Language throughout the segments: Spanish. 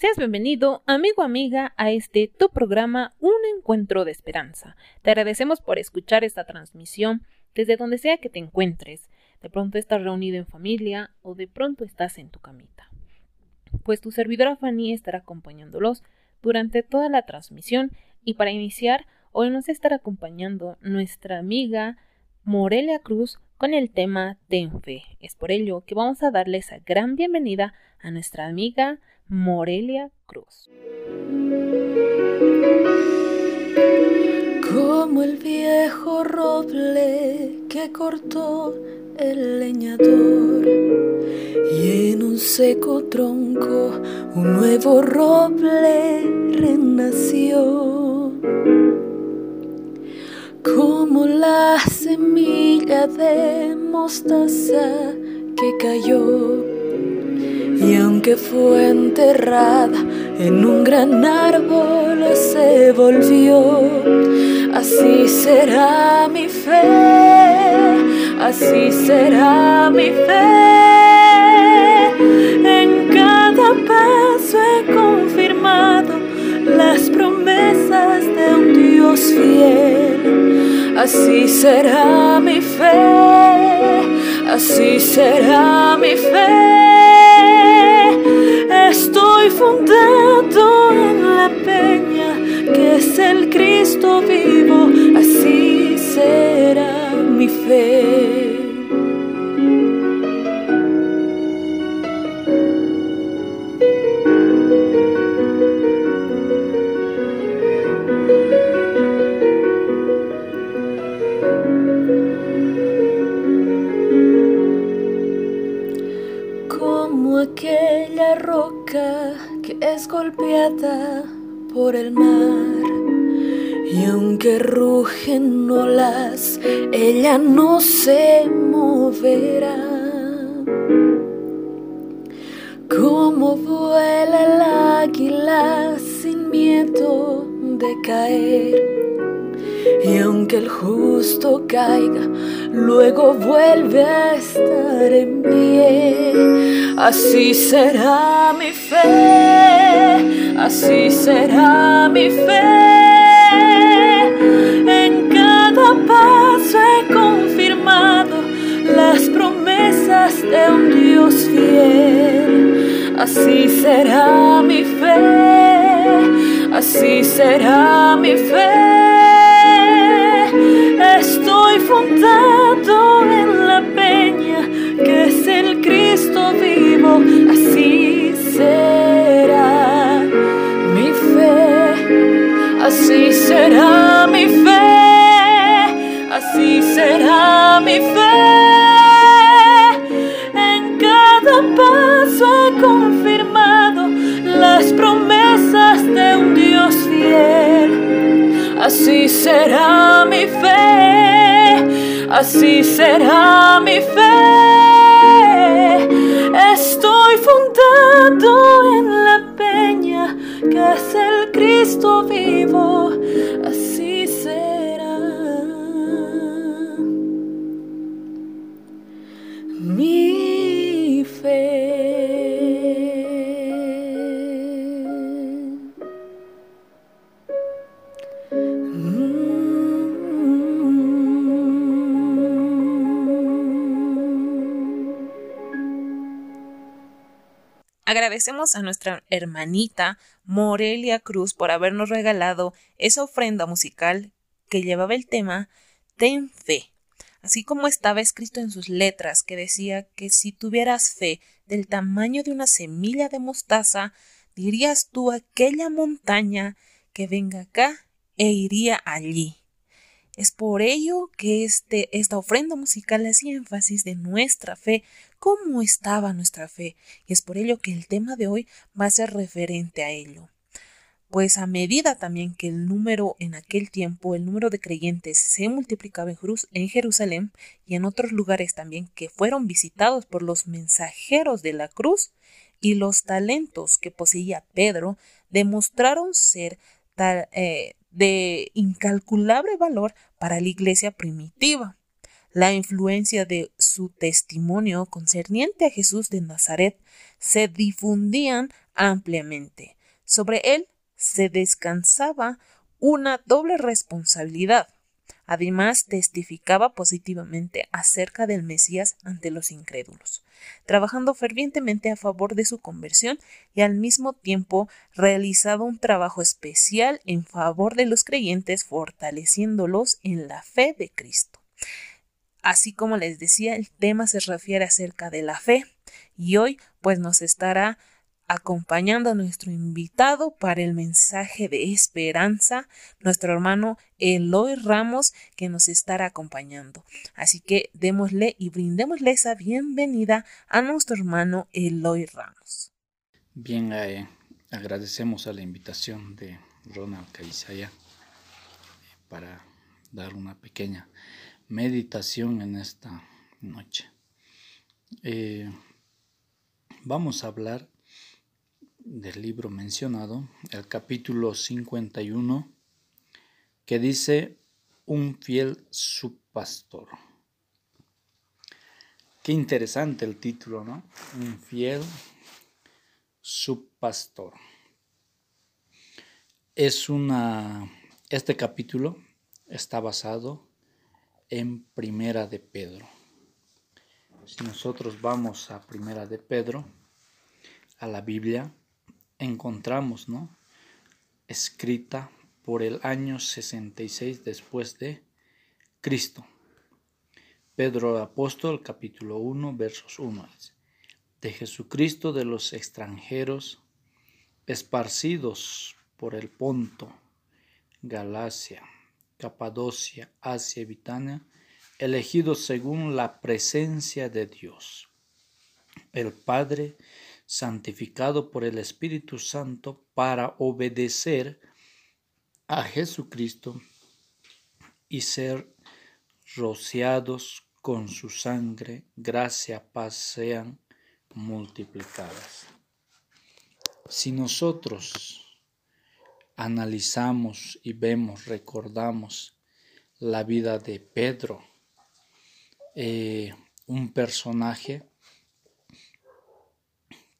Seas bienvenido, amigo amiga, a este tu programa Un Encuentro de Esperanza. Te agradecemos por escuchar esta transmisión desde donde sea que te encuentres. De pronto estás reunido en familia o de pronto estás en tu camita. Pues tu servidora Fanny estará acompañándolos durante toda la transmisión y para iniciar hoy nos estará acompañando nuestra amiga Morelia Cruz con el tema Ten Fe. Es por ello que vamos a darle esa gran bienvenida a nuestra amiga Morelia Cruz. Como el viejo roble que cortó el leñador y en un seco tronco un nuevo roble renació. Como la semilla de mostaza que cayó y aunque fue enterrada en un gran árbol se volvió. Así será mi fe, así será mi fe. En cada paso he confirmado las promesas de un Dios fiel. Así será mi fe, así será mi fe. Estoy fundado en la peña que es el Cristo vivo, así será mi fe. No se moverá. Como vuela el águila sin miedo de caer. Y aunque el justo caiga, luego vuelve a estar en pie. Así será mi fe, así será mi fe. Así será mi fe, así será mi fe. Estoy fundado en la peña que es el Cristo vivo, así será mi fe, así será así será mi fe, así será mi fe. Estoy fundado en la peña que es el Cristo vivo, Agradecemos a nuestra hermanita Morelia Cruz por habernos regalado esa ofrenda musical que llevaba el tema Ten fe, así como estaba escrito en sus letras que decía que si tuvieras fe del tamaño de una semilla de mostaza, dirías tú aquella montaña que venga acá e iría allí. Es por ello que este, esta ofrenda musical hacía énfasis de nuestra fe, cómo estaba nuestra fe, y es por ello que el tema de hoy va a ser referente a ello. Pues a medida también que el número en aquel tiempo, el número de creyentes se multiplicaba en Jerusalén y en otros lugares también que fueron visitados por los mensajeros de la cruz, y los talentos que poseía Pedro demostraron ser tal, eh, de incalculable valor para la iglesia primitiva. La influencia de su testimonio concerniente a Jesús de Nazaret se difundían ampliamente. Sobre él se descansaba una doble responsabilidad. Además, testificaba positivamente acerca del Mesías ante los incrédulos, trabajando fervientemente a favor de su conversión y al mismo tiempo realizaba un trabajo especial en favor de los creyentes, fortaleciéndolos en la fe de Cristo. Así como les decía, el tema se refiere acerca de la fe y hoy pues nos estará acompañando a nuestro invitado para el mensaje de esperanza, nuestro hermano Eloy Ramos, que nos estará acompañando. Así que démosle y brindémosle esa bienvenida a nuestro hermano Eloy Ramos. Bien, eh, agradecemos a la invitación de Ronald Caizaya para dar una pequeña meditación en esta noche. Eh, vamos a hablar del libro mencionado, el capítulo 51, que dice un fiel subpastor. Qué interesante el título, ¿no? Un fiel subpastor. Es una este capítulo está basado en Primera de Pedro. Si nosotros vamos a Primera de Pedro, a la Biblia, encontramos, ¿no? Escrita por el año 66 después de Cristo. Pedro Apóstol, capítulo 1, versos 1. De Jesucristo de los extranjeros esparcidos por el Ponto, Galacia, Capadocia, Asia y elegidos según la presencia de Dios, el Padre santificado por el Espíritu Santo para obedecer a Jesucristo y ser rociados con su sangre, gracia, paz sean multiplicadas. Si nosotros analizamos y vemos, recordamos la vida de Pedro, eh, un personaje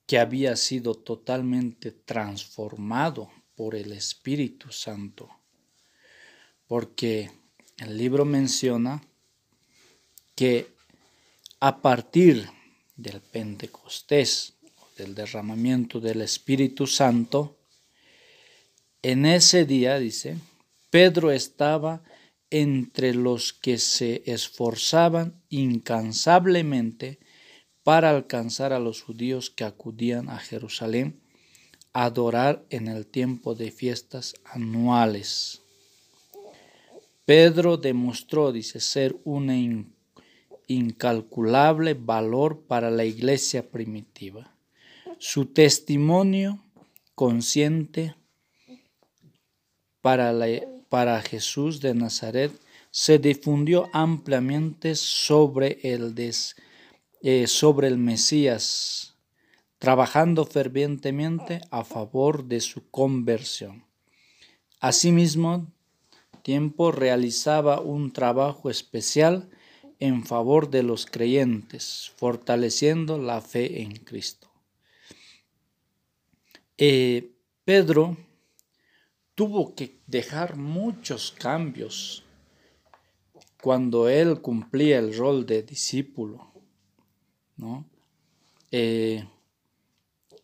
que había sido totalmente transformado por el Espíritu Santo. Porque el libro menciona que a partir del Pentecostés, del derramamiento del Espíritu Santo, en ese día, dice, Pedro estaba entre los que se esforzaban incansablemente para alcanzar a los judíos que acudían a Jerusalén a adorar en el tiempo de fiestas anuales. Pedro demostró, dice, ser un incalculable valor para la iglesia primitiva. Su testimonio consciente para, para Jesús de Nazaret se difundió ampliamente sobre el eh, sobre el Mesías, trabajando fervientemente a favor de su conversión. Asimismo, tiempo realizaba un trabajo especial en favor de los creyentes, fortaleciendo la fe en Cristo. Eh, Pedro tuvo que dejar muchos cambios cuando él cumplía el rol de discípulo. ¿no? Eh,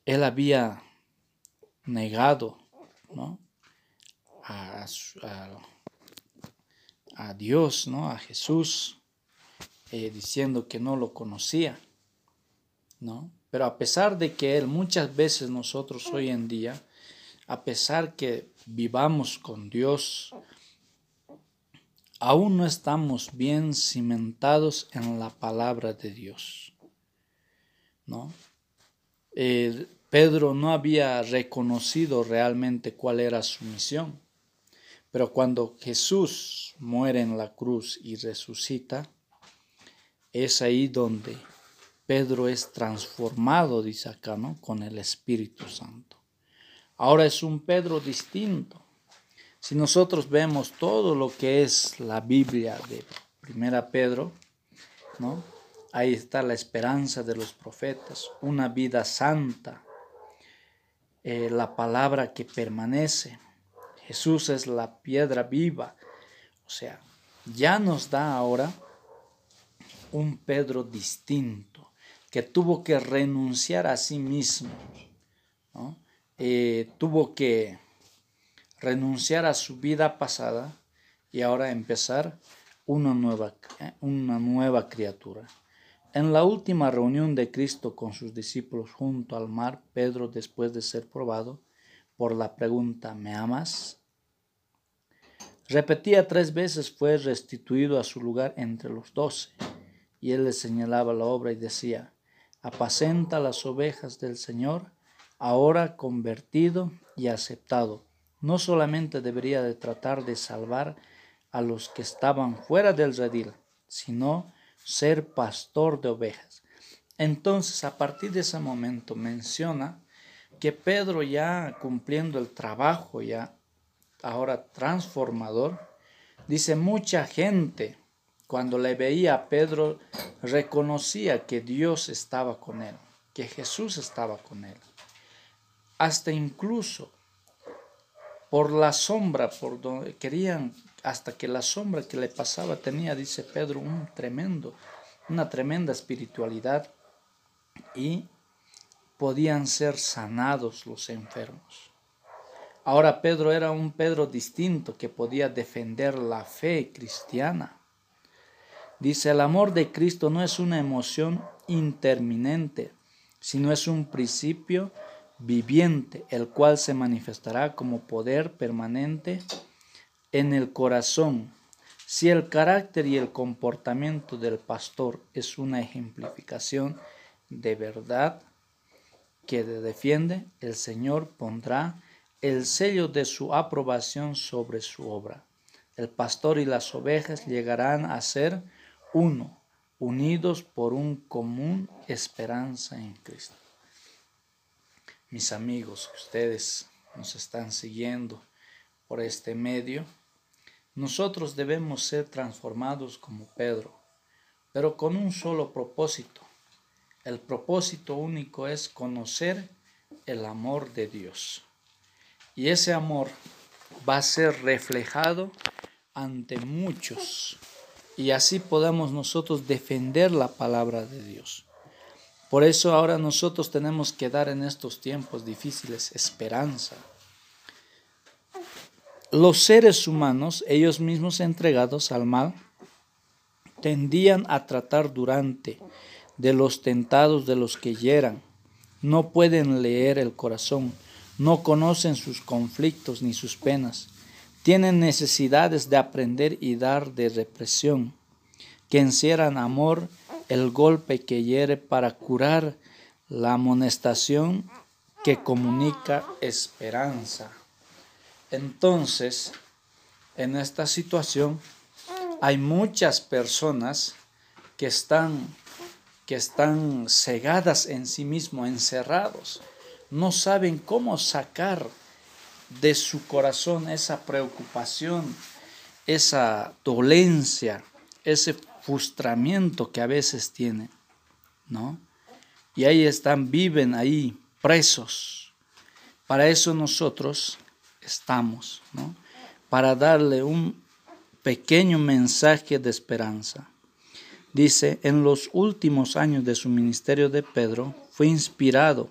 él había negado ¿no? a, Dios, ¿no? a Jesús, eh, diciendo que no lo conocía. ¿no? Pero a pesar de que Él, muchas veces nosotros hoy en día, a pesar que vivamos con Dios, aún no estamos bien cimentados en la palabra de Dios. ¿no? Pedro no había reconocido realmente cuál era su misión, pero cuando Jesús muere en la cruz y resucita, es ahí donde Pedro es transformado, dice acá, ¿no? Con el Espíritu Santo. Ahora es un Pedro distinto. Si nosotros vemos todo lo que es la Biblia de Primera Pedro, ¿no? Ahí está la esperanza de los profetas, una vida santa, eh, la palabra que permanece. Jesús es la piedra viva. O sea, ya nos da ahora un Pedro distinto, que tuvo que renunciar a sí mismo, eh, tuvo que renunciar a su vida pasada y ahora empezar una nueva, una nueva criatura. En la última reunión de Cristo con sus discípulos junto al mar, Pedro, después de ser probado por la pregunta ¿me amas? Repetía tres veces, fue restituido a su lugar entre los doce. Y él le señalaba la obra y decía, apacenta las ovejas del Señor, ahora convertido y aceptado. No solamente debería de tratar de salvar a los que estaban fuera del redil, sino ser pastor de ovejas. Entonces, a partir de ese momento menciona que Pedro ya cumpliendo el trabajo ya ahora transformador, dice mucha gente cuando le veía a Pedro reconocía que Dios estaba con él, que Jesús estaba con él. Hasta incluso por la sombra, por donde querían hasta que la sombra que le pasaba tenía, dice Pedro, un tremendo, una tremenda espiritualidad y podían ser sanados los enfermos. Ahora Pedro era un Pedro distinto que podía defender la fe cristiana. Dice, el amor de Cristo no es una emoción interminente, sino es un principio viviente, el cual se manifestará como poder permanente en el corazón. Si el carácter y el comportamiento del pastor es una ejemplificación de verdad que defiende, el Señor pondrá el sello de su aprobación sobre su obra. El pastor y las ovejas llegarán a ser uno, unidos por un común esperanza en Cristo. Mis amigos, ustedes nos están siguiendo por este medio, nosotros debemos ser transformados como Pedro, pero con un solo propósito. El propósito único es conocer el amor de Dios. Y ese amor va a ser reflejado ante muchos. Y así podamos nosotros defender la palabra de Dios. Por eso ahora nosotros tenemos que dar en estos tiempos difíciles esperanza los seres humanos, ellos mismos entregados al mal, tendían a tratar durante de los tentados de los que hieran. No pueden leer el corazón, no conocen sus conflictos ni sus penas. Tienen necesidades de aprender y dar de represión, que encierran amor, el golpe que hiere para curar la amonestación que comunica esperanza. Entonces, en esta situación hay muchas personas que están que están cegadas en sí mismos, encerrados, no saben cómo sacar de su corazón esa preocupación, esa dolencia, ese frustramiento que a veces tienen, ¿no? Y ahí están, viven ahí presos. Para eso nosotros estamos, ¿no? para darle un pequeño mensaje de esperanza. Dice, en los últimos años de su ministerio de Pedro fue inspirado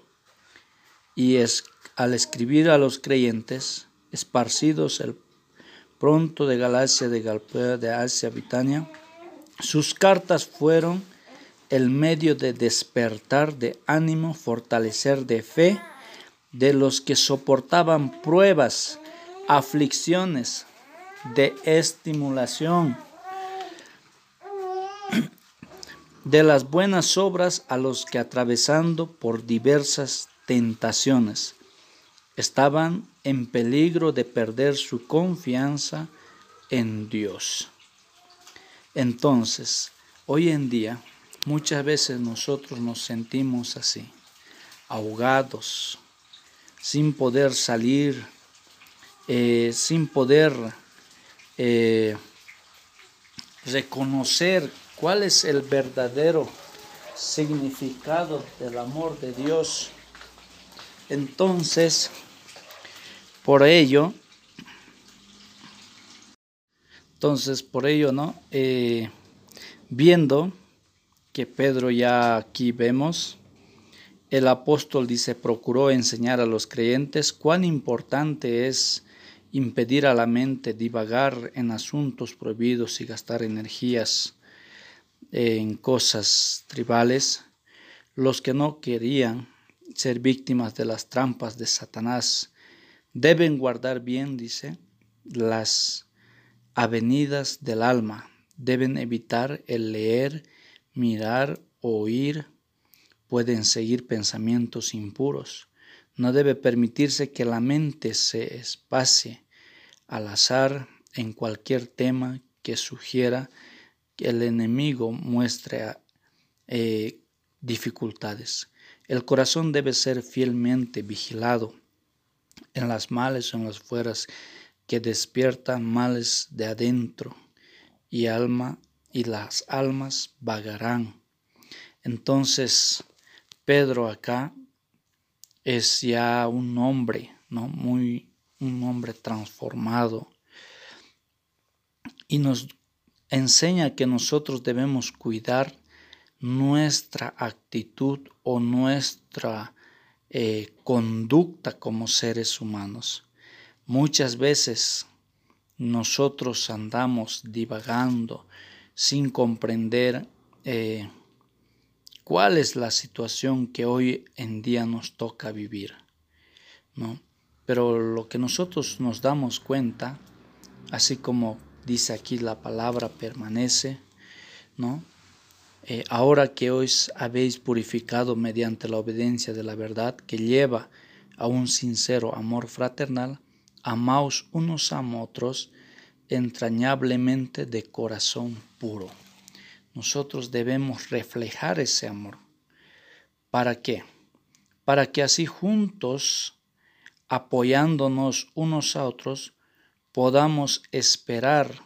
y es, al escribir a los creyentes esparcidos el pronto de Galacia, de Galpea, de Asia, Bitania, sus cartas fueron el medio de despertar de ánimo, fortalecer de fe, de los que soportaban pruebas, aflicciones, de estimulación, de las buenas obras a los que atravesando por diversas tentaciones estaban en peligro de perder su confianza en Dios. Entonces, hoy en día, muchas veces nosotros nos sentimos así, ahogados, sin poder salir, eh, sin poder eh, reconocer ¿Cuál es el verdadero significado del amor de Dios? Entonces, por ello, entonces por ello, ¿no? Eh, viendo que Pedro ya aquí vemos, el apóstol dice, procuró enseñar a los creyentes cuán importante es impedir a la mente divagar en asuntos prohibidos y gastar energías en cosas tribales. Los que no querían ser víctimas de las trampas de Satanás deben guardar bien, dice, las avenidas del alma, deben evitar el leer, mirar, oír, pueden seguir pensamientos impuros. No debe permitirse que la mente se espacie al azar en cualquier tema que sugiera que el enemigo muestre eh, dificultades. El corazón debe ser fielmente vigilado en las males o en las fueras que despiertan males de adentro y alma y las almas vagarán. Entonces, Pedro acá es ya un hombre, ¿no? Muy un hombre transformado y nos enseña que nosotros debemos cuidar nuestra actitud o nuestra eh, conducta como seres humanos. Muchas veces nosotros andamos divagando sin comprender eh, cuál es la situación que hoy en día nos toca vivir, ¿no? Pero lo que nosotros nos damos cuenta, así como dice aquí la palabra permanece, ¿no? Eh, ahora que os habéis purificado mediante la obediencia de la verdad que lleva a un sincero amor fraternal, amaos unos a otros entrañablemente de corazón puro. Nosotros debemos reflejar ese amor. ¿Para qué? Para que así juntos, apoyándonos unos a otros, podamos esperar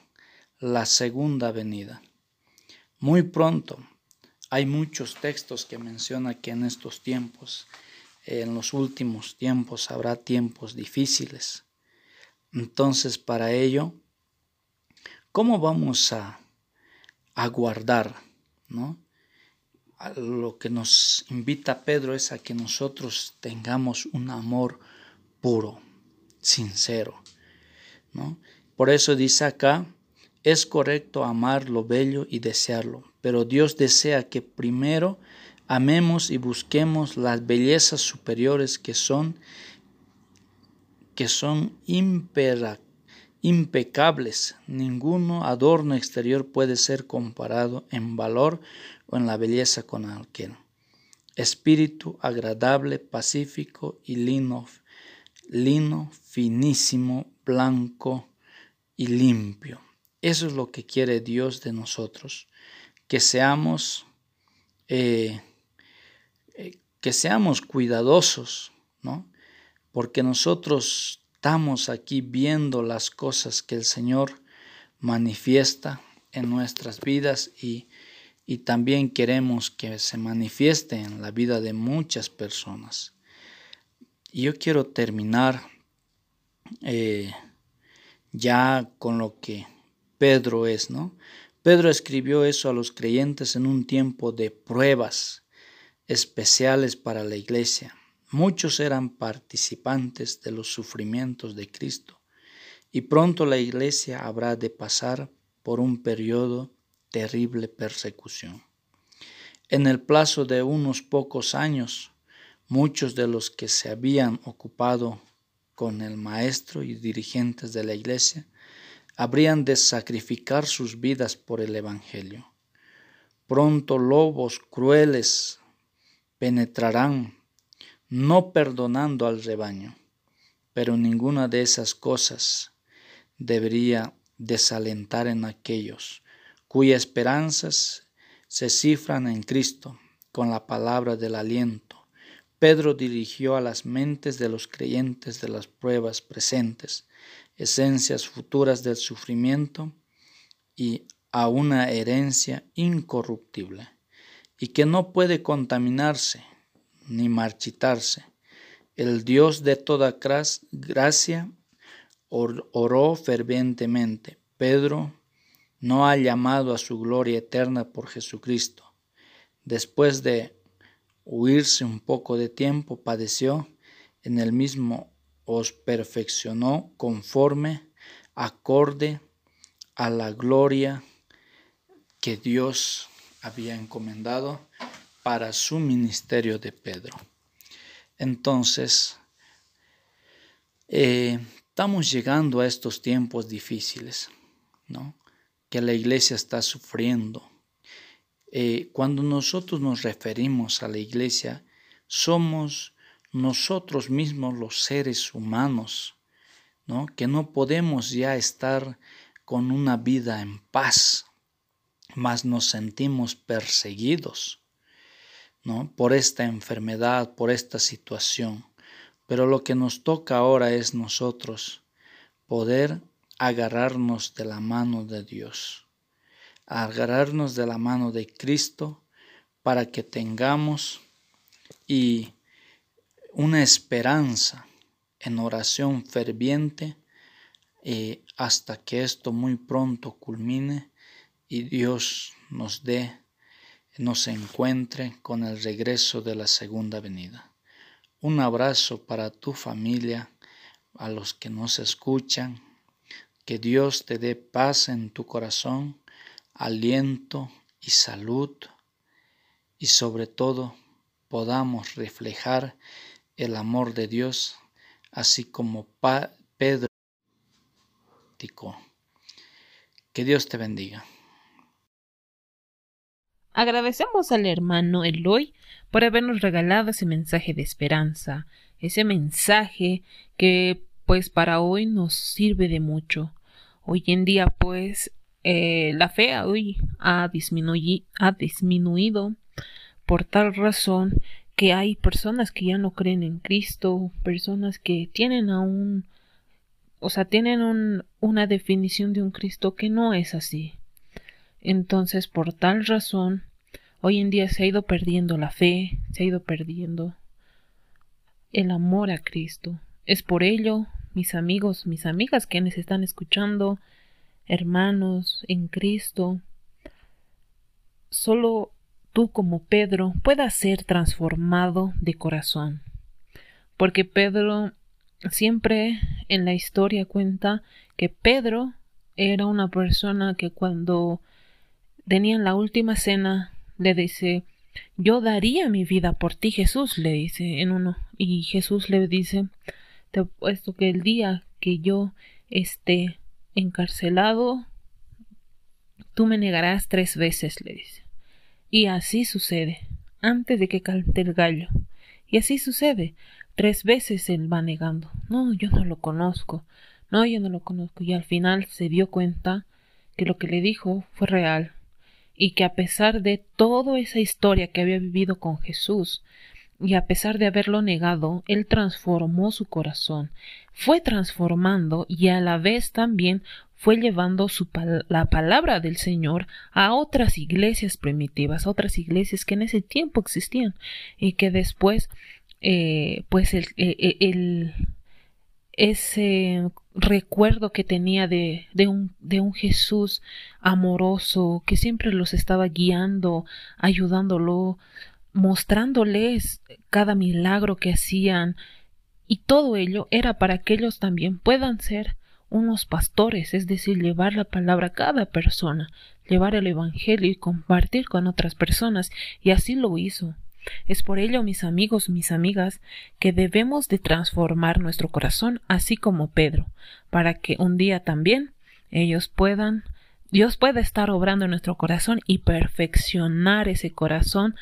la segunda venida. Muy pronto, hay muchos textos que menciona que en estos tiempos, en los últimos tiempos, habrá tiempos difíciles. Entonces, para ello, ¿cómo vamos a aguardar? ¿no? lo que nos invita Pedro es a que nosotros tengamos un amor puro, sincero. ¿no? Por eso dice acá, es correcto amar lo bello y desearlo, pero Dios desea que primero amemos y busquemos las bellezas superiores que son que son impecables. Ninguno adorno exterior puede ser comparado en valor o en la belleza con aquel. Espíritu agradable, pacífico y lino, lino finísimo, blanco y limpio. Eso es lo que quiere Dios de nosotros, que seamos, eh, eh, que seamos cuidadosos, ¿no? Porque nosotros estamos aquí viendo las cosas que el Señor manifiesta en nuestras vidas y, también queremos que se manifieste en la vida de muchas personas. Y yo quiero terminar eh, ya con lo que Pedro es, ¿no? Pedro escribió eso a los creyentes en un tiempo de pruebas especiales para la iglesia. Muchos eran participantes de los sufrimientos de Cristo y pronto la iglesia habrá de pasar por un periodo terrible persecución. En el plazo de unos pocos años, muchos de los que se habían ocupado con el maestro y dirigentes de la iglesia habrían de sacrificar sus vidas por el Evangelio. Pronto lobos crueles penetrarán no perdonando al rebaño. Pero ninguna de esas cosas debería desalentar en aquellos cuyas esperanzas se cifran en Cristo con la palabra del aliento. Pedro dirigió a las mentes de los creyentes de las pruebas presentes, esencias futuras del sufrimiento, y a una herencia incorruptible y que no puede contaminarse ni marchitarse. El Dios de toda gracia oró fervientemente. Pedro no ha llamado a su gloria eterna por Jesucristo. Después de huirse un poco de tiempo, padeció, en el mismo os perfeccionó conforme, acorde a la gloria que Dios había encomendado para su ministerio de Pedro. Entonces, eh, estamos llegando a estos tiempos difíciles, ¿no? Que la iglesia está sufriendo. Eh, cuando nosotros nos referimos a la iglesia, somos nosotros mismos los seres humanos, ¿no? Que no podemos ya estar con una vida en paz, mas nos sentimos perseguidos, ¿no? Por esta enfermedad, por esta situación. Pero lo que nos toca ahora es nosotros poder agarrarnos de la mano de Dios, agarrarnos de la mano de Cristo para que tengamos y una esperanza en oración ferviente eh, hasta que esto muy pronto culmine y Dios nos dé, nos encuentre con el regreso de la segunda venida. Un abrazo para tu familia, a los que nos escuchan. Que Dios te dé paz en tu corazón, aliento y salud. Y sobre todo podamos reflejar el amor de Dios, así como Pedro. Que Dios te bendiga. Agradecemos al hermano Eloy por habernos regalado ese mensaje de esperanza, ese mensaje que pues para hoy nos sirve de mucho. Hoy en día pues eh, la fe hoy ha, ha disminuido por tal razón que hay personas que ya no creen en Cristo, personas que tienen aún, o sea, tienen un, una definición de un Cristo que no es así. Entonces, por tal razón, hoy en día se ha ido perdiendo la fe, se ha ido perdiendo el amor a Cristo. Es por ello, mis amigos, mis amigas quienes están escuchando, hermanos en Cristo, solo tú como Pedro puedas ser transformado de corazón. Porque Pedro siempre en la historia cuenta que Pedro era una persona que cuando tenían la última cena le dice yo daría mi vida por ti Jesús le dice en uno. Y Jesús le dice te puesto que el día que yo esté encarcelado tú me negarás tres veces le dice. Y así sucede antes de que cante el gallo. Y así sucede tres veces él va negando. No yo no lo conozco no yo no lo conozco y al final se dio cuenta que lo que le dijo fue real y que a pesar de toda esa historia que había vivido con Jesús, y a pesar de haberlo negado, Él transformó su corazón, fue transformando y a la vez también fue llevando la palabra del Señor a otras iglesias primitivas, a otras iglesias que en ese tiempo existían y que después, eh, pues el, eh, eh, ese recuerdo que tenía de, de, un, de un Jesús amoroso que siempre los estaba guiando, ayudándolo, mostrándoles cada milagro que hacían y todo ello era para que ellos también puedan ser unos pastores, es decir, llevar la palabra a cada persona, llevar el Evangelio y compartir con otras personas, y así lo hizo. Es por ello, mis amigos, mis amigas, que debemos de transformar nuestro corazón, así como Pedro, para que un día también ellos puedan Dios pueda estar obrando en nuestro corazón y perfeccionar ese corazón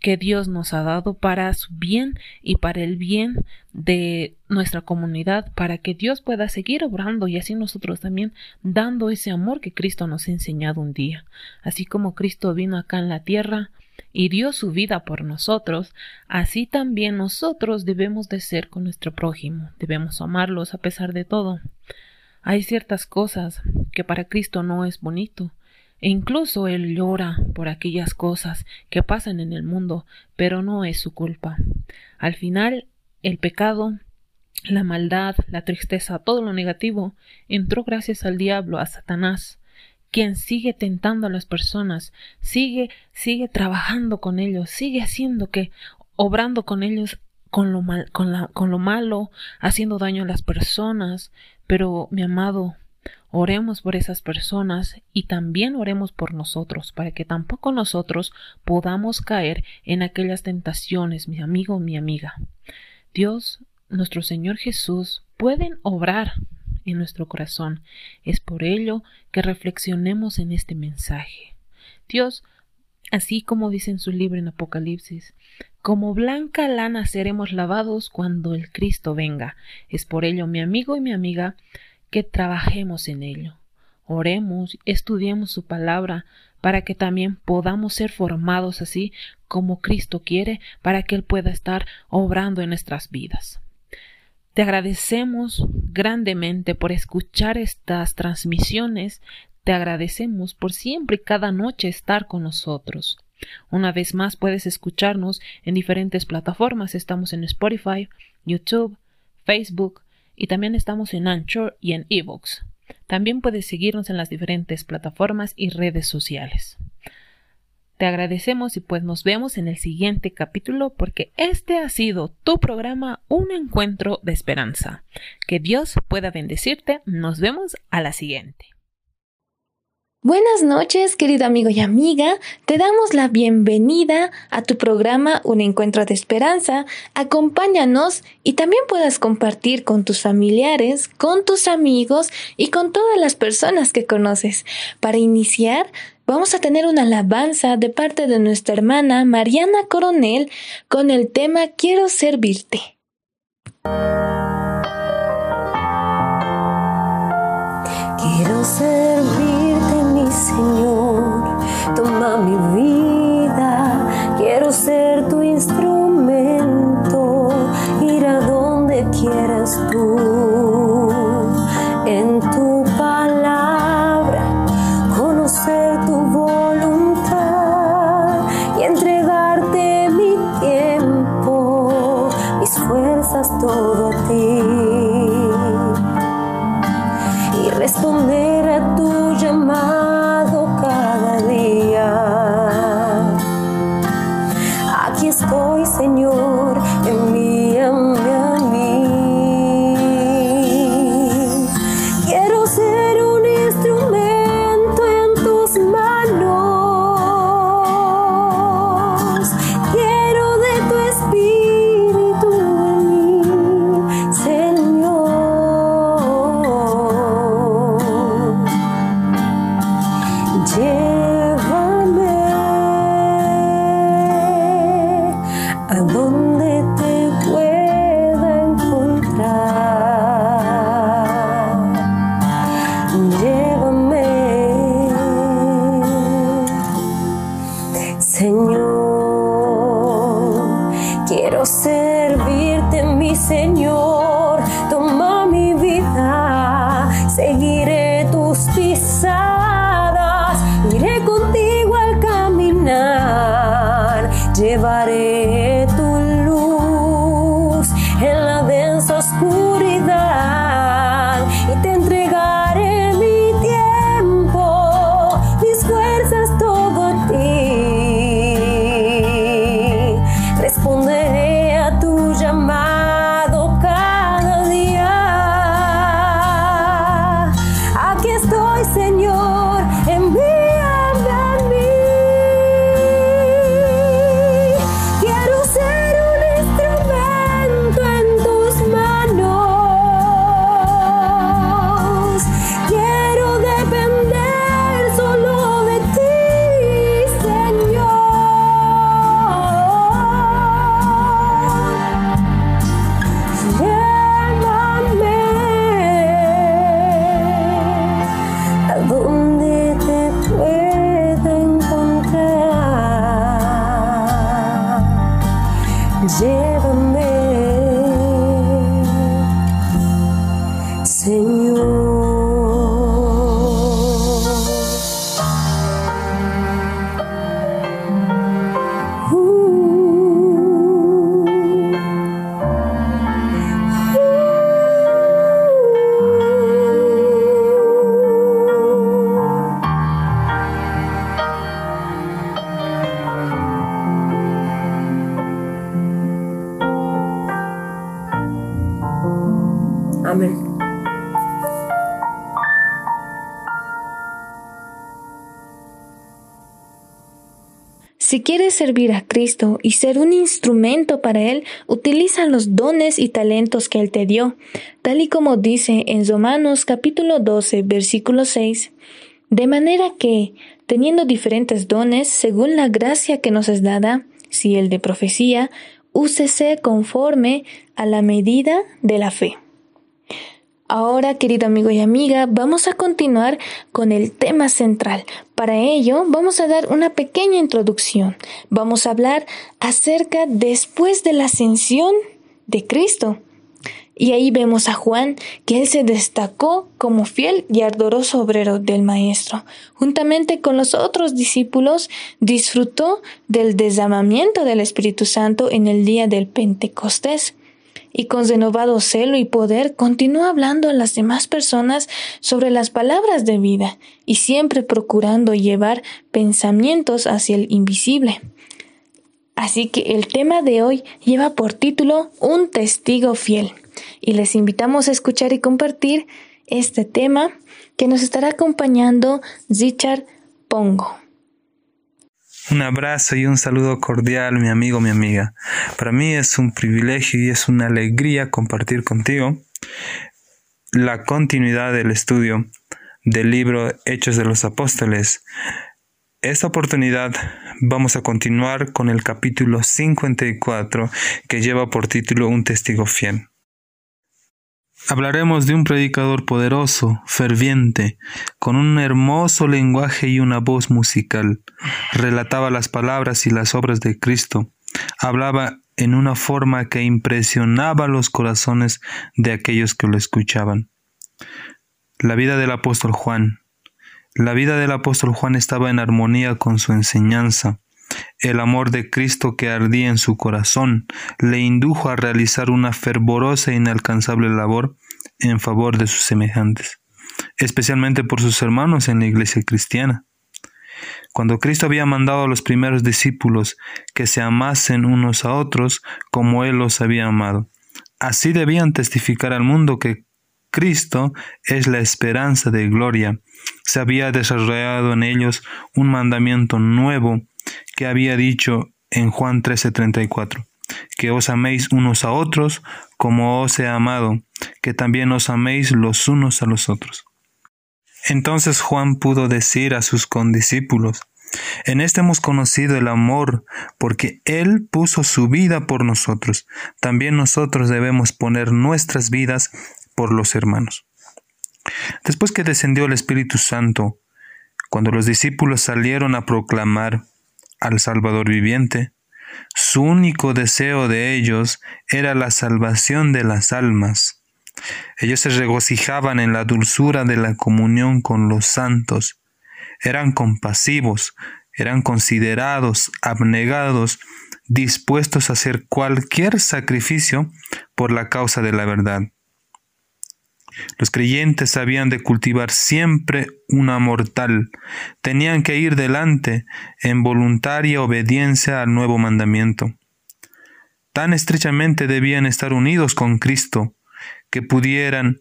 que Dios nos ha dado para su bien y para el bien de nuestra comunidad, para que Dios pueda seguir obrando y así nosotros también dando ese amor que Cristo nos ha enseñado un día. Así como Cristo vino acá en la tierra y dio su vida por nosotros, así también nosotros debemos de ser con nuestro prójimo, debemos amarlos a pesar de todo. Hay ciertas cosas que para Cristo no es bonito, E incluso él llora por aquellas cosas que pasan en el mundo, pero no es su culpa. Al final, el pecado, la maldad, la tristeza, todo lo negativo, entró gracias al diablo, a Satanás, quien sigue tentando a las personas, sigue, sigue trabajando con ellos, sigue haciendo que, obrando con ellos con lo, mal, con, lo malo, haciendo daño a las personas. Pero, mi amado, oremos por esas personas y también oremos por nosotros, para que tampoco nosotros podamos caer en aquellas tentaciones, mi amigo, mi amiga. Dios, nuestro Señor Jesús, pueden obrar en nuestro corazón. Es por ello que reflexionemos en este mensaje. Dios, así como dice en su libro en Apocalipsis, como blanca lana seremos lavados cuando el Cristo venga. Es por ello, mi amigo y mi amiga, que trabajemos en ello. Oremos, estudiemos su palabra, para que también podamos ser formados así como Cristo quiere, para que Él pueda estar obrando en nuestras vidas. Te agradecemos grandemente por escuchar estas transmisiones. Te agradecemos por siempre y cada noche estar con nosotros. Una vez más puedes escucharnos en diferentes plataformas. Estamos en Spotify, YouTube, Facebook y también estamos en Anchor y en Evox. También puedes seguirnos en las diferentes plataformas y redes sociales. Te agradecemos y pues nos vemos en el siguiente capítulo porque este ha sido tu programa Un encuentro de esperanza. Que Dios pueda bendecirte. Nos vemos a la siguiente. Buenas noches, querido amigo y amiga. Te damos la bienvenida a tu programa Un Encuentro de Esperanza. Acompáñanos y también puedas compartir con tus familiares, con tus amigos y con todas las personas que conoces. Para iniciar, vamos a tener una alabanza de parte de nuestra hermana Mariana Coronel con el tema Quiero servirte. Quiero servirte, mi Señor, toma mi vida, Si quieres servir a Cristo y ser un instrumento para Él, utiliza los dones y talentos que Él te dio, tal y como dice en Romanos capítulo 12, versículo 6. De manera que, teniendo diferentes dones según la gracia que nos es dada, si el de profecía, úsese conforme a la medida de la fe. Ahora, querido amigo y amiga, vamos a continuar con el tema central. Para ello, vamos a dar una pequeña introducción. Vamos a hablar acerca después de la ascensión de Cristo. Y ahí vemos a Juan que él se destacó como fiel y ardoroso obrero del Maestro. Juntamente con los otros discípulos, disfrutó del desamamiento del Espíritu Santo en el día del Pentecostés y con renovado celo y poder continúa hablando a las demás personas sobre las palabras de vida y siempre procurando llevar pensamientos hacia el invisible. Así que el tema de hoy lleva por título Un testigo fiel y les invitamos a escuchar y compartir este tema que nos estará acompañando Richard Pongo. Un abrazo y un saludo cordial, mi amigo, mi amiga. Para mí es un privilegio y es una alegría compartir contigo la continuidad del estudio del libro Hechos de los Apóstoles. Esta oportunidad vamos a continuar con el capítulo 54 que lleva por título Un testigo fiel. Hablaremos de un predicador poderoso, ferviente, con un hermoso lenguaje y una voz musical. Relataba las palabras y las obras de Cristo. Hablaba en una forma que impresionaba los corazones de aquellos que lo escuchaban. La vida del apóstol Juan. La vida del apóstol Juan estaba en armonía con su enseñanza. El amor de Cristo que ardía en su corazón le indujo a realizar una fervorosa e inalcanzable labor en favor de sus semejantes, especialmente por sus hermanos en la iglesia cristiana. Cuando Cristo había mandado a los primeros discípulos que se amasen unos a otros como Él los había amado, así debían testificar al mundo que Cristo es la esperanza de gloria. Se había desarrollado en ellos un mandamiento nuevo había dicho en Juan 13:34, que os améis unos a otros como os he amado, que también os améis los unos a los otros. Entonces Juan pudo decir a sus condiscípulos, en este hemos conocido el amor, porque Él puso su vida por nosotros. También nosotros debemos poner nuestras vidas por los hermanos. Después que descendió el Espíritu Santo, cuando los discípulos salieron a proclamar al Salvador viviente, su único deseo de ellos era la salvación de las almas. Ellos se regocijaban en la dulzura de la comunión con los santos, eran compasivos, eran considerados, abnegados, dispuestos a hacer cualquier sacrificio por la causa de la verdad. Los creyentes habían de cultivar siempre una mortal, tenían que ir delante en voluntaria obediencia al nuevo mandamiento. Tan estrechamente debían estar unidos con Cristo que pudieran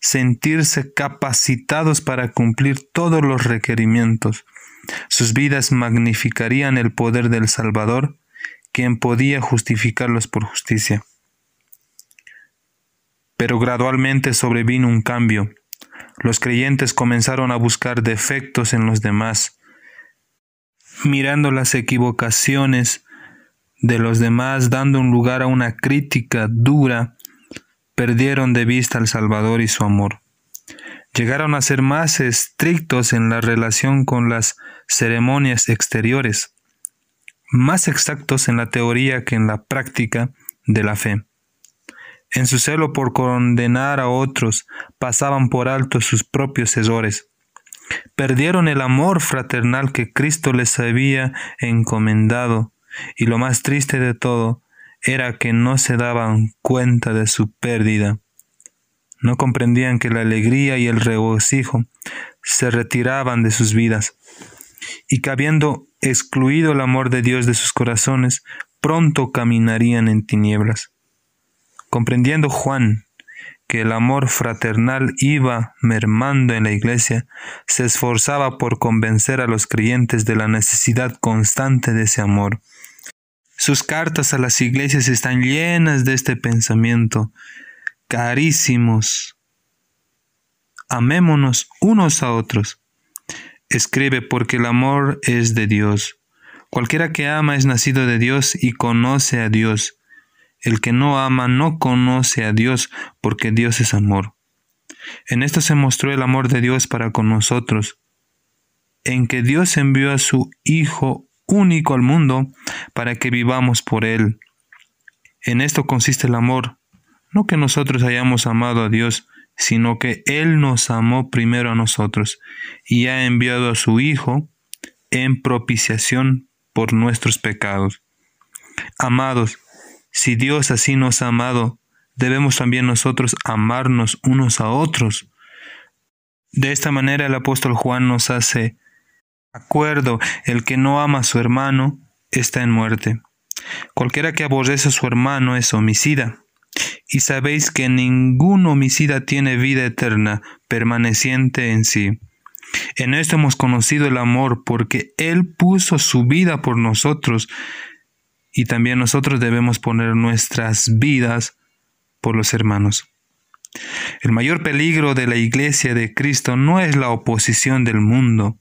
sentirse capacitados para cumplir todos los requerimientos. Sus vidas magnificarían el poder del Salvador, quien podía justificarlos por justicia. Pero gradualmente sobrevino un cambio. Los creyentes comenzaron a buscar defectos en los demás, mirando las equivocaciones de los demás, dando un lugar a una crítica dura, perdieron de vista al Salvador y su amor. Llegaron a ser más estrictos en la relación con las ceremonias exteriores, más exactos en la teoría que en la práctica de la fe. En su celo por condenar a otros, pasaban por alto sus propios errores. Perdieron el amor fraternal que Cristo les había encomendado, y lo más triste de todo era que no se daban cuenta de su pérdida. No comprendían que la alegría y el regocijo se retiraban de sus vidas, y que habiendo excluido el amor de Dios de sus corazones, pronto caminarían en tinieblas. Comprendiendo Juan que el amor fraternal iba mermando en la iglesia, se esforzaba por convencer a los creyentes de la necesidad constante de ese amor. Sus cartas a las iglesias están llenas de este pensamiento. Carísimos, amémonos unos a otros. Escribe porque el amor es de Dios. Cualquiera que ama es nacido de Dios y conoce a Dios. El que no ama no conoce a Dios porque Dios es amor. En esto se mostró el amor de Dios para con nosotros, en que Dios envió a su Hijo único al mundo para que vivamos por Él. En esto consiste el amor, no que nosotros hayamos amado a Dios, sino que Él nos amó primero a nosotros y ha enviado a su Hijo en propiciación por nuestros pecados. Amados, si Dios así nos ha amado, debemos también nosotros amarnos unos a otros. De esta manera el apóstol Juan nos hace acuerdo, el que no ama a su hermano está en muerte. Cualquiera que aborrece a su hermano es homicida. Y sabéis que ningún homicida tiene vida eterna permaneciente en sí. En esto hemos conocido el amor porque Él puso su vida por nosotros y también nosotros debemos poner nuestras vidas por los hermanos. El mayor peligro de la iglesia de Cristo no es la oposición del mundo,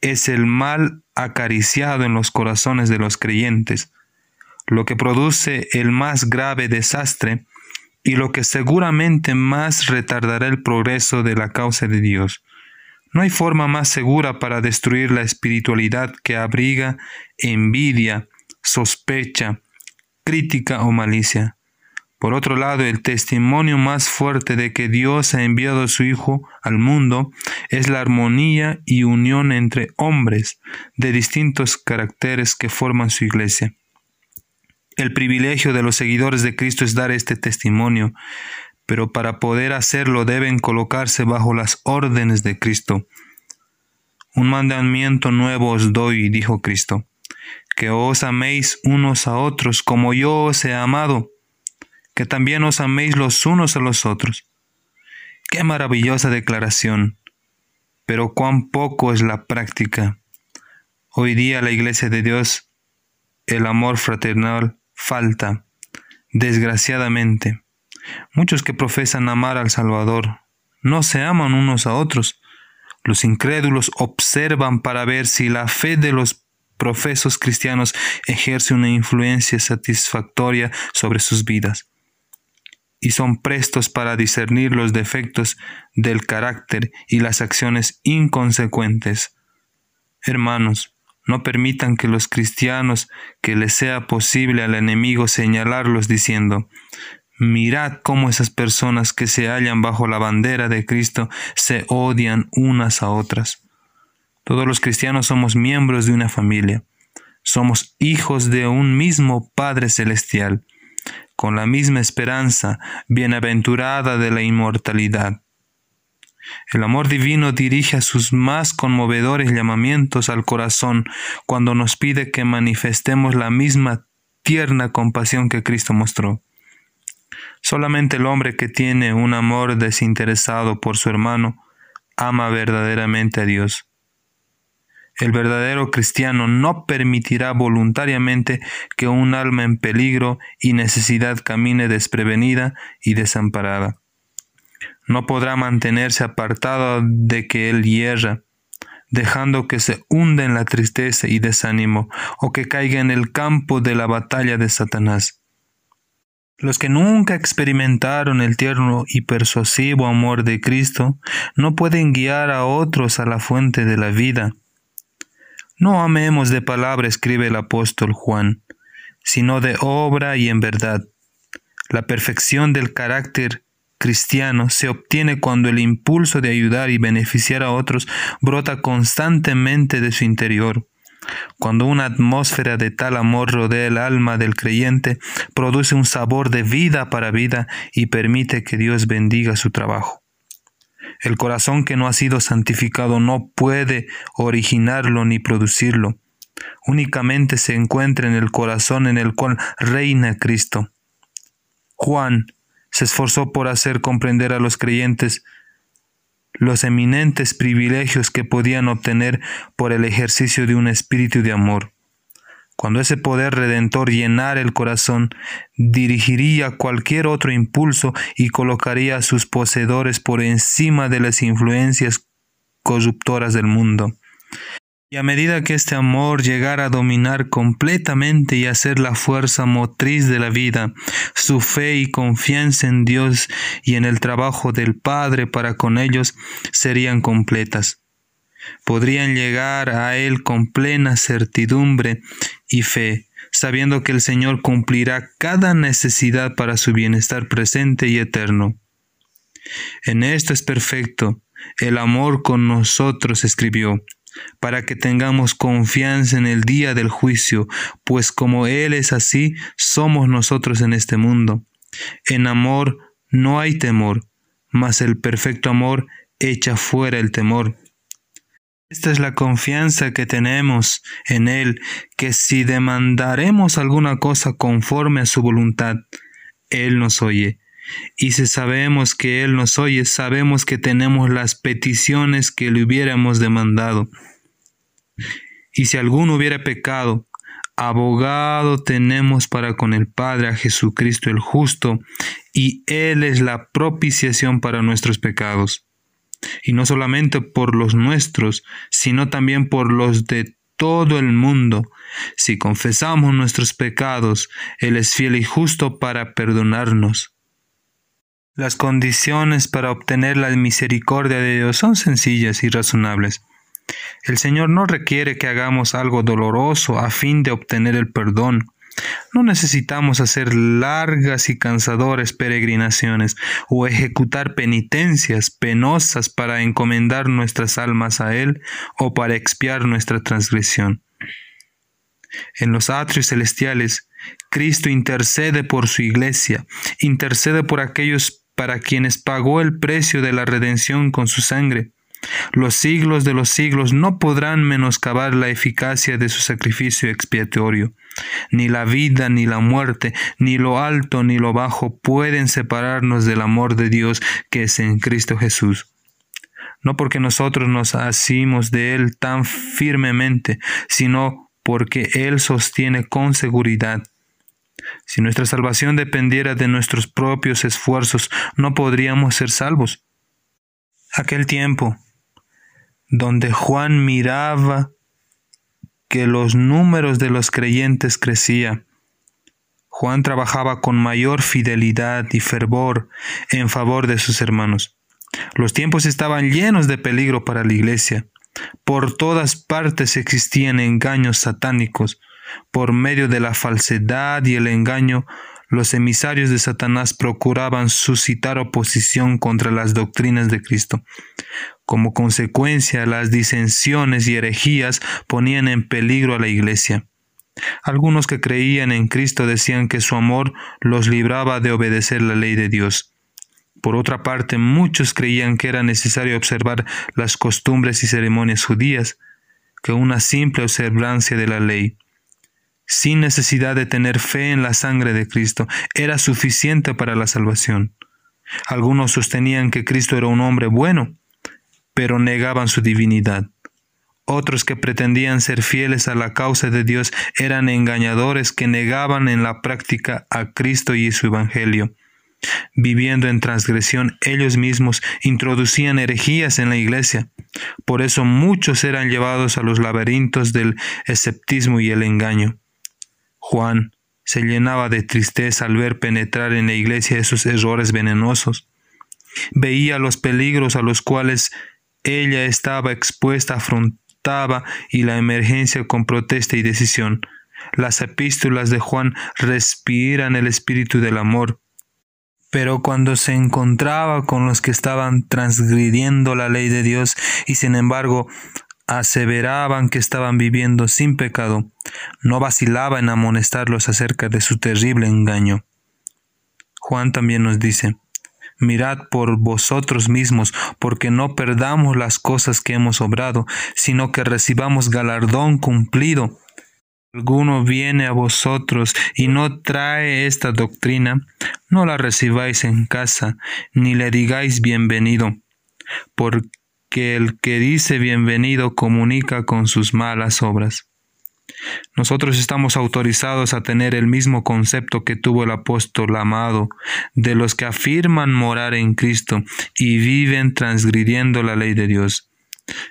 es el mal acariciado en los corazones de los creyentes, lo que produce el más grave desastre y lo que seguramente más retardará el progreso de la causa de Dios. No hay forma más segura para destruir la espiritualidad que abriga envidia, sospecha, crítica o malicia. Por otro lado, el testimonio más fuerte de que Dios ha enviado a su Hijo al mundo es la armonía y unión entre hombres de distintos caracteres que forman su iglesia. El privilegio de los seguidores de Cristo es dar este testimonio, pero para poder hacerlo deben colocarse bajo las órdenes de Cristo. Un mandamiento nuevo os doy, dijo Cristo que os améis unos a otros como yo os he amado, que también os améis los unos a los otros. Qué maravillosa declaración, pero cuán poco es la práctica. Hoy día la Iglesia de Dios, el amor fraternal falta, desgraciadamente. Muchos que profesan amar al Salvador no se aman unos a otros. Los incrédulos observan para ver si la fe de los profesos cristianos ejerce una influencia satisfactoria sobre sus vidas y son prestos para discernir los defectos del carácter y las acciones inconsecuentes. Hermanos, no permitan que los cristianos que les sea posible al enemigo señalarlos diciendo, Mirad cómo esas personas que se hallan bajo la bandera de Cristo se odian unas a otras. Todos los cristianos somos miembros de una familia. Somos hijos de un mismo Padre Celestial, con la misma esperanza bienaventurada de la inmortalidad. El amor divino dirige a sus más conmovedores llamamientos al corazón cuando nos pide que manifestemos la misma tierna compasión que Cristo mostró. Solamente el hombre que tiene un amor desinteresado por su hermano ama verdaderamente a Dios. El verdadero cristiano no permitirá voluntariamente que un alma en peligro y necesidad camine desprevenida y desamparada. No podrá mantenerse apartado de que él hierra, dejando que se hunda en la tristeza y desánimo o que caiga en el campo de la batalla de Satanás. Los que nunca experimentaron el tierno y persuasivo amor de Cristo no pueden guiar a otros a la fuente de la vida no amemos de palabra, escribe el apóstol Juan, sino de obra y en verdad. La perfección del carácter cristiano se obtiene cuando el impulso de ayudar y beneficiar a otros brota constantemente de su interior. Cuando una atmósfera de tal amor rodea el alma del creyente, produce un sabor de vida para vida y permite que Dios bendiga su trabajo. El corazón que no ha sido santificado no puede originarlo ni producirlo. Únicamente se encuentra en el corazón en el cual reina Cristo. Juan, se esforzó por hacer comprender a los creyentes los eminentes privilegios que podían obtener por el ejercicio de un espíritu de amor. Cuando ese poder redentor llenara el corazón, dirigiría cualquier otro impulso y colocaría a sus poseedores por encima de las influencias corruptoras del mundo. Y a medida que este amor llegara a dominar completamente y a ser la fuerza motriz de la vida, su fe y confianza en Dios y en el trabajo del Padre para con ellos serían completas. Podrían llegar a Él con plena certidumbre y fe, sabiendo que el Señor cumplirá cada necesidad para su bienestar presente y eterno. En esto es perfecto el amor con nosotros, escribió para que tengamos confianza en el día del juicio, pues como Él es así, somos nosotros en este mundo. En amor no hay temor, mas el perfecto amor echa fuera el temor. Esta es la confianza que tenemos en Él, que si demandaremos alguna cosa conforme a su voluntad, Él nos oye. Y si sabemos que Él nos oye, sabemos que tenemos las peticiones que le hubiéramos demandado. Y si alguno hubiera pecado, abogado tenemos para con el Padre a Jesucristo el justo, y Él es la propiciación para nuestros pecados. Y no solamente por los nuestros, sino también por los de todo el mundo. Si confesamos nuestros pecados, Él es fiel y justo para perdonarnos las condiciones para obtener la misericordia de Dios son sencillas y razonables. El Señor no requiere que hagamos algo doloroso a fin de obtener el perdón. No necesitamos hacer largas y cansadoras peregrinaciones o ejecutar penitencias penosas para encomendar nuestras almas a Él o para expiar nuestra transgresión. En los atrios celestiales, Cristo intercede por su iglesia, intercede por aquellos para quienes pagó el precio de la redención con su sangre. Los siglos de los siglos no podrán menoscabar la eficacia de su sacrificio expiatorio. Ni la vida, ni la muerte, ni lo alto, ni lo bajo pueden separarnos del amor de Dios que es en Cristo Jesús. No porque nosotros nos asimos de Él tan firmemente, sino porque Él sostiene con seguridad si nuestra salvación dependiera de nuestros propios esfuerzos, no podríamos ser salvos. Aquel tiempo, donde Juan miraba que los números de los creyentes crecía, Juan trabajaba con mayor fidelidad y fervor en favor de sus hermanos. Los tiempos estaban llenos de peligro para la iglesia. Por todas partes existían engaños satánicos. Por medio de la falsedad y el engaño, los emisarios de Satanás procuraban suscitar oposición contra las doctrinas de Cristo. Como consecuencia, las disensiones y herejías ponían en peligro a la iglesia. Algunos que creían en Cristo decían que su amor los libraba de obedecer la ley de Dios. Por otra parte, muchos creían que era necesario observar las costumbres y ceremonias judías, que una simple observancia de la ley sin necesidad de tener fe en la sangre de Cristo, era suficiente para la salvación. Algunos sostenían que Cristo era un hombre bueno, pero negaban su divinidad. Otros que pretendían ser fieles a la causa de Dios eran engañadores que negaban en la práctica a Cristo y su Evangelio. Viviendo en transgresión, ellos mismos introducían herejías en la iglesia. Por eso muchos eran llevados a los laberintos del esceptismo y el engaño. Juan se llenaba de tristeza al ver penetrar en la iglesia esos errores venenosos. Veía los peligros a los cuales ella estaba expuesta, afrontaba y la emergencia con protesta y decisión. Las epístolas de Juan respiran el espíritu del amor. Pero cuando se encontraba con los que estaban transgrediendo la ley de Dios y sin embargo aseveraban que estaban viviendo sin pecado, no vacilaba en amonestarlos acerca de su terrible engaño. Juan también nos dice, Mirad por vosotros mismos, porque no perdamos las cosas que hemos obrado, sino que recibamos galardón cumplido alguno viene a vosotros y no trae esta doctrina, no la recibáis en casa, ni le digáis bienvenido, porque el que dice bienvenido comunica con sus malas obras. Nosotros estamos autorizados a tener el mismo concepto que tuvo el apóstol amado de los que afirman morar en Cristo y viven transgrediendo la ley de Dios.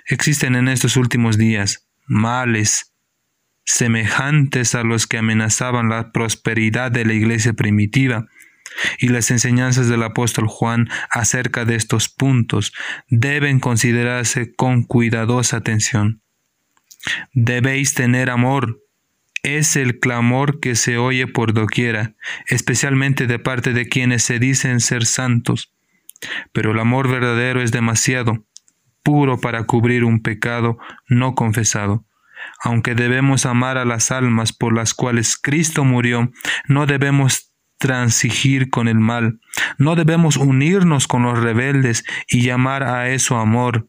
Existen en estos últimos días males semejantes a los que amenazaban la prosperidad de la iglesia primitiva, y las enseñanzas del apóstol Juan acerca de estos puntos deben considerarse con cuidadosa atención. Debéis tener amor. Es el clamor que se oye por doquiera, especialmente de parte de quienes se dicen ser santos. Pero el amor verdadero es demasiado puro para cubrir un pecado no confesado. Aunque debemos amar a las almas por las cuales Cristo murió, no debemos transigir con el mal, no debemos unirnos con los rebeldes y llamar a eso amor.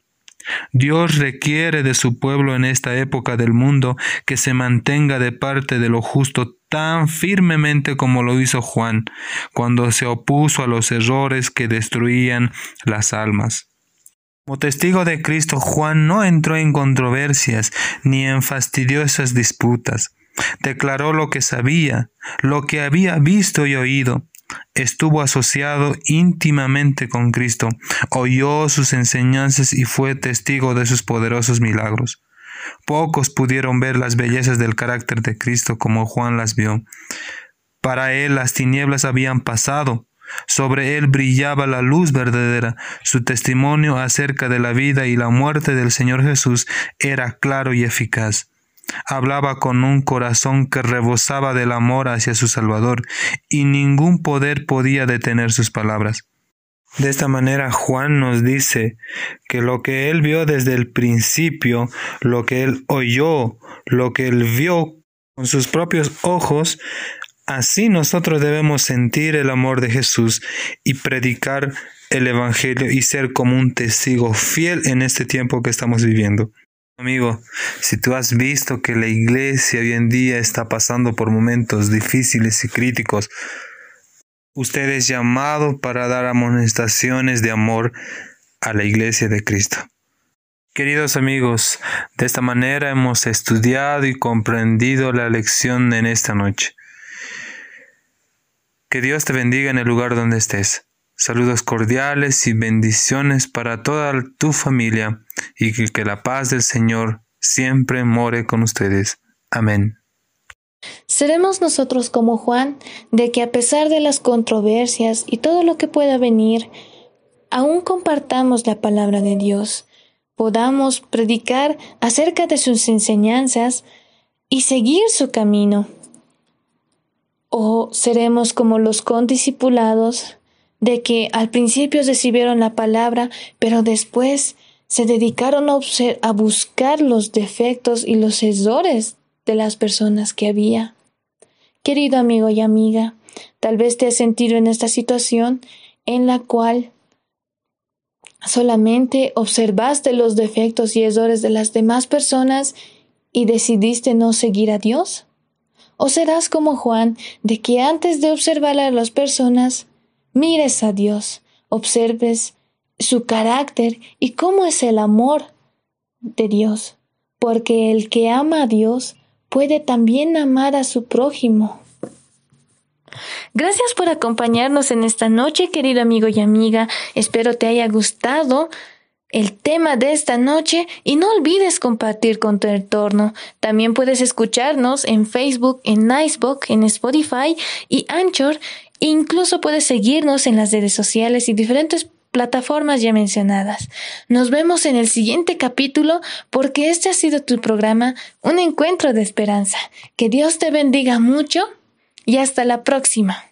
Dios requiere de su pueblo en esta época del mundo que se mantenga de parte de lo justo tan firmemente como lo hizo Juan, cuando se opuso a los errores que destruían las almas. Como testigo de Cristo, Juan no entró en controversias ni en fastidiosas disputas. Declaró lo que sabía, lo que había visto y oído. Estuvo asociado íntimamente con Cristo, oyó sus enseñanzas y fue testigo de sus poderosos milagros. Pocos pudieron ver las bellezas del carácter de Cristo como Juan las vio. Para él las tinieblas habían pasado, sobre él brillaba la luz verdadera. Su testimonio acerca de la vida y la muerte del Señor Jesús era claro y eficaz. Hablaba con un corazón que rebosaba del amor hacia su Salvador, y ningún poder podía detener sus palabras. De esta manera Juan nos dice que lo que él vio desde el principio, lo que él oyó, lo que él vio con sus propios ojos, Así nosotros debemos sentir el amor de Jesús y predicar el Evangelio y ser como un testigo fiel en este tiempo que estamos viviendo. Amigo, si tú has visto que la iglesia hoy en día está pasando por momentos difíciles y críticos, usted es llamado para dar amonestaciones de amor a la iglesia de Cristo. Queridos amigos, de esta manera hemos estudiado y comprendido la lección en esta noche. Que Dios te bendiga en el lugar donde estés. Saludos cordiales y bendiciones para toda tu familia y que, la paz del Señor siempre more con ustedes. Amén. Seremos nosotros como Juan, de que a pesar de las controversias y todo lo que pueda venir, aún compartamos la palabra de Dios, podamos predicar acerca de sus enseñanzas y seguir su camino o seremos como los condiscipulados de que al principio recibieron la palabra, pero después se dedicaron a, buscar los defectos y los errores de las personas que había. Querido amigo y amiga, tal vez te has sentido en esta situación en la cual solamente observaste los defectos y errores de las demás personas y decidiste no seguir a Dios. ¿O serás como Juan, de que antes de observar a las personas, mires a Dios, observes su carácter y cómo es el amor de Dios? Porque el que ama a Dios puede también amar a su prójimo. Gracias por acompañarnos en esta noche, querido amigo y amiga. Espero te haya gustado el tema de esta noche y no olvides compartir con tu entorno. También puedes escucharnos en Facebook, en Nicebook, en Spotify y Anchor. Incluso puedes seguirnos en las redes sociales y diferentes plataformas ya mencionadas. Nos vemos en el siguiente capítulo porque este ha sido tu programa, un encuentro de esperanza. Que Dios te bendiga mucho y hasta la próxima.